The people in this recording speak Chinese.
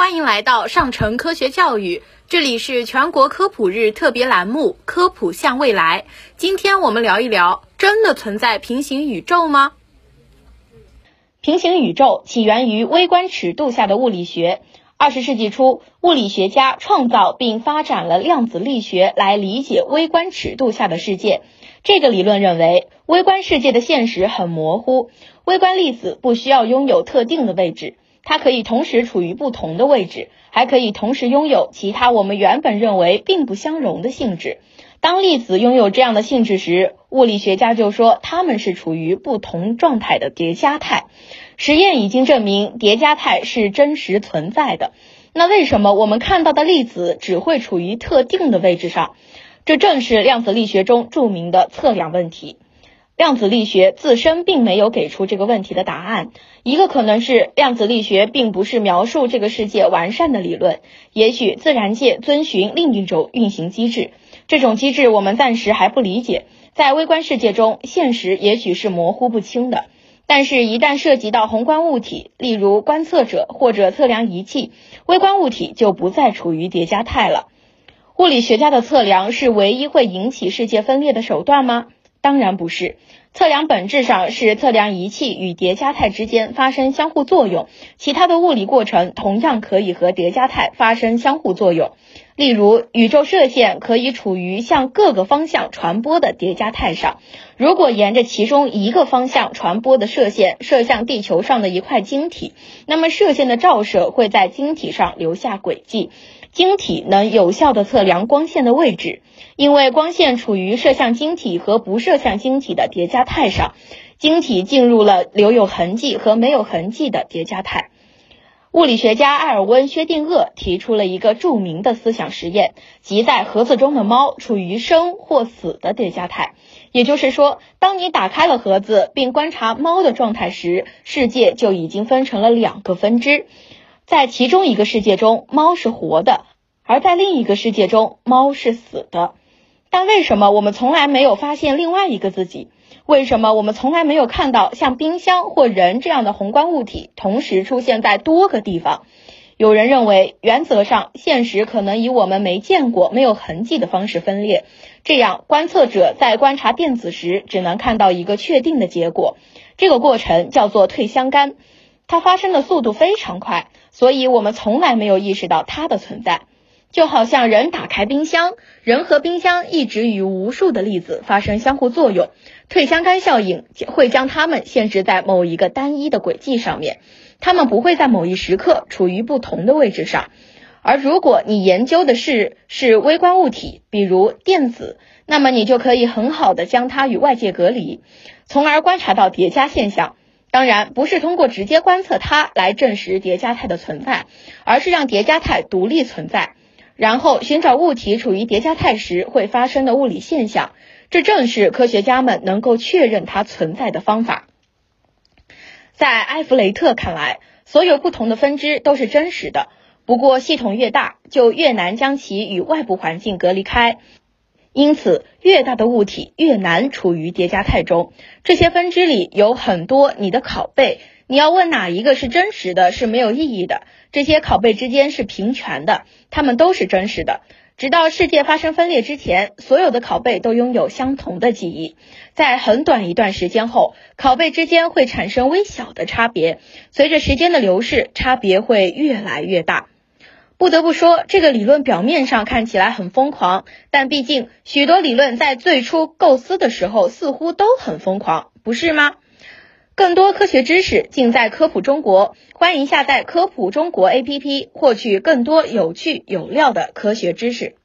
欢迎来到上城科学教育，这里是全国科普日特别栏目《科普向未来》。今天我们聊一聊，真的存在平行宇宙吗？平行宇宙起源于微观尺度下的物理学。二十世纪初，物理学家创造并发展了量子力学来理解微观尺度下的世界。这个理论认为，微观世界的现实很模糊，微观粒子不需要拥有特定的位置，它可以同时处于不同的位置，还可以同时拥有其他我们原本认为并不相容的性质。当粒子拥有这样的性质时，物理学家就说它们是处于不同状态的叠加态。实验已经证明叠加态是真实存在的。那为什么我们看到的粒子只会处于特定的位置上？这正是量子力学中著名的测量问题。量子力学自身并没有给出这个问题的答案。一个可能是量子力学并不是描述这个世界完善的理论，也许自然界遵循另一种运行机制。这种机制我们暂时还不理解。在微观世界中，现实也许是模糊不清的。但是，一旦涉及到宏观物体，例如观测者或者测量仪器，微观物体就不再处于叠加态了。物理学家的测量是唯一会引起世界分裂的手段吗？当然不是。测量本质上是测量仪器与叠加态之间发生相互作用，其他的物理过程同样可以和叠加态发生相互作用。例如，宇宙射线可以处于向各个方向传播的叠加态上。如果沿着其中一个方向传播的射线射向地球上的一块晶体，那么射线的照射会在晶体上留下轨迹。晶体能有效地测量光线的位置，因为光线处于射向晶体和不射向晶体的叠加态上。晶体进入了留有痕迹和没有痕迹的叠加态。物理学家埃尔温·薛定谔提出了一个著名的思想实验，即在盒子中的猫处于生或死的叠加态。也就是说，当你打开了盒子并观察猫的状态时，世界就已经分成了两个分支。在其中一个世界中，猫是活的；而在另一个世界中，猫是死的。但为什么我们从来没有发现另外一个自己？为什么我们从来没有看到像冰箱或人这样的宏观物体同时出现在多个地方？有人认为，原则上，现实可能以我们没见过、没有痕迹的方式分裂。这样，观测者在观察电子时，只能看到一个确定的结果。这个过程叫做退相干，它发生的速度非常快，所以我们从来没有意识到它的存在。就好像人打开冰箱，人和冰箱一直与无数的粒子发生相互作用，退相干效应会将它们限制在某一个单一的轨迹上面，它们不会在某一时刻处于不同的位置上。而如果你研究的是是微观物体，比如电子，那么你就可以很好的将它与外界隔离，从而观察到叠加现象。当然，不是通过直接观测它来证实叠加态的存在，而是让叠加态独立存在。然后寻找物体处于叠加态时会发生的物理现象，这正是科学家们能够确认它存在的方法。在埃弗雷特看来，所有不同的分支都是真实的，不过系统越大，就越难将其与外部环境隔离开，因此越大的物体越难处于叠加态中。这些分支里有很多你的拷贝。你要问哪一个是真实的，是没有意义的。这些拷贝之间是平权的，它们都是真实的。直到世界发生分裂之前，所有的拷贝都拥有相同的记忆。在很短一段时间后，拷贝之间会产生微小的差别。随着时间的流逝，差别会越来越大。不得不说，这个理论表面上看起来很疯狂，但毕竟许多理论在最初构思的时候似乎都很疯狂，不是吗？更多科学知识尽在科普中国，欢迎下载科普中国 APP，获取更多有趣有料的科学知识。